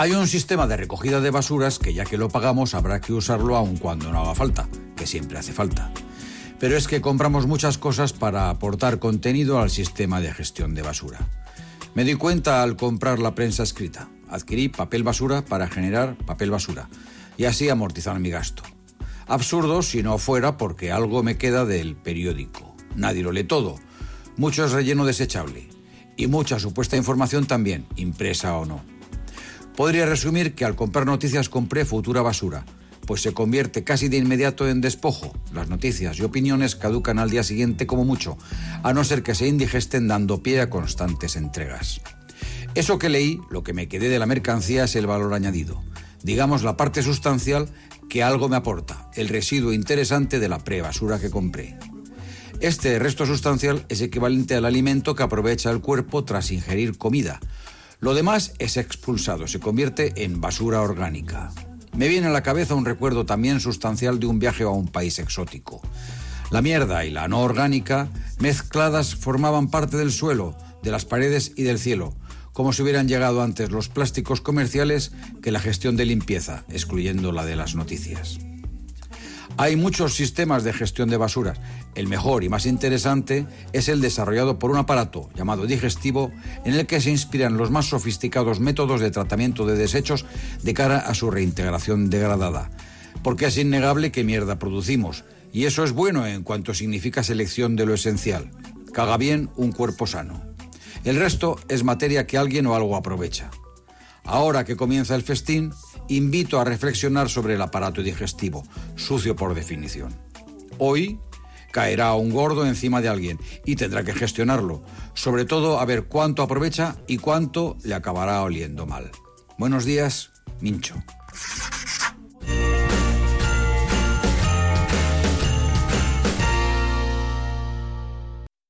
Hay un sistema de recogida de basuras que ya que lo pagamos habrá que usarlo aun cuando no haga falta, que siempre hace falta. Pero es que compramos muchas cosas para aportar contenido al sistema de gestión de basura. Me di cuenta al comprar la prensa escrita. Adquirí papel basura para generar papel basura y así amortizar mi gasto. Absurdo si no fuera porque algo me queda del periódico. Nadie lo lee todo. Mucho es relleno desechable. Y mucha supuesta información también, impresa o no. Podría resumir que al comprar noticias compré futura basura, pues se convierte casi de inmediato en despojo. Las noticias y opiniones caducan al día siguiente como mucho, a no ser que se indigesten dando pie a constantes entregas. Eso que leí, lo que me quedé de la mercancía es el valor añadido, digamos la parte sustancial que algo me aporta, el residuo interesante de la pre-basura que compré. Este resto sustancial es equivalente al alimento que aprovecha el cuerpo tras ingerir comida. Lo demás es expulsado, se convierte en basura orgánica. Me viene a la cabeza un recuerdo también sustancial de un viaje a un país exótico. La mierda y la no orgánica, mezcladas, formaban parte del suelo, de las paredes y del cielo, como si hubieran llegado antes los plásticos comerciales que la gestión de limpieza, excluyendo la de las noticias. Hay muchos sistemas de gestión de basuras. El mejor y más interesante es el desarrollado por un aparato llamado digestivo en el que se inspiran los más sofisticados métodos de tratamiento de desechos de cara a su reintegración degradada. Porque es innegable que mierda producimos. Y eso es bueno en cuanto significa selección de lo esencial. Caga bien un cuerpo sano. El resto es materia que alguien o algo aprovecha. Ahora que comienza el festín, invito a reflexionar sobre el aparato digestivo, sucio por definición. Hoy caerá un gordo encima de alguien y tendrá que gestionarlo, sobre todo a ver cuánto aprovecha y cuánto le acabará oliendo mal. Buenos días, Mincho.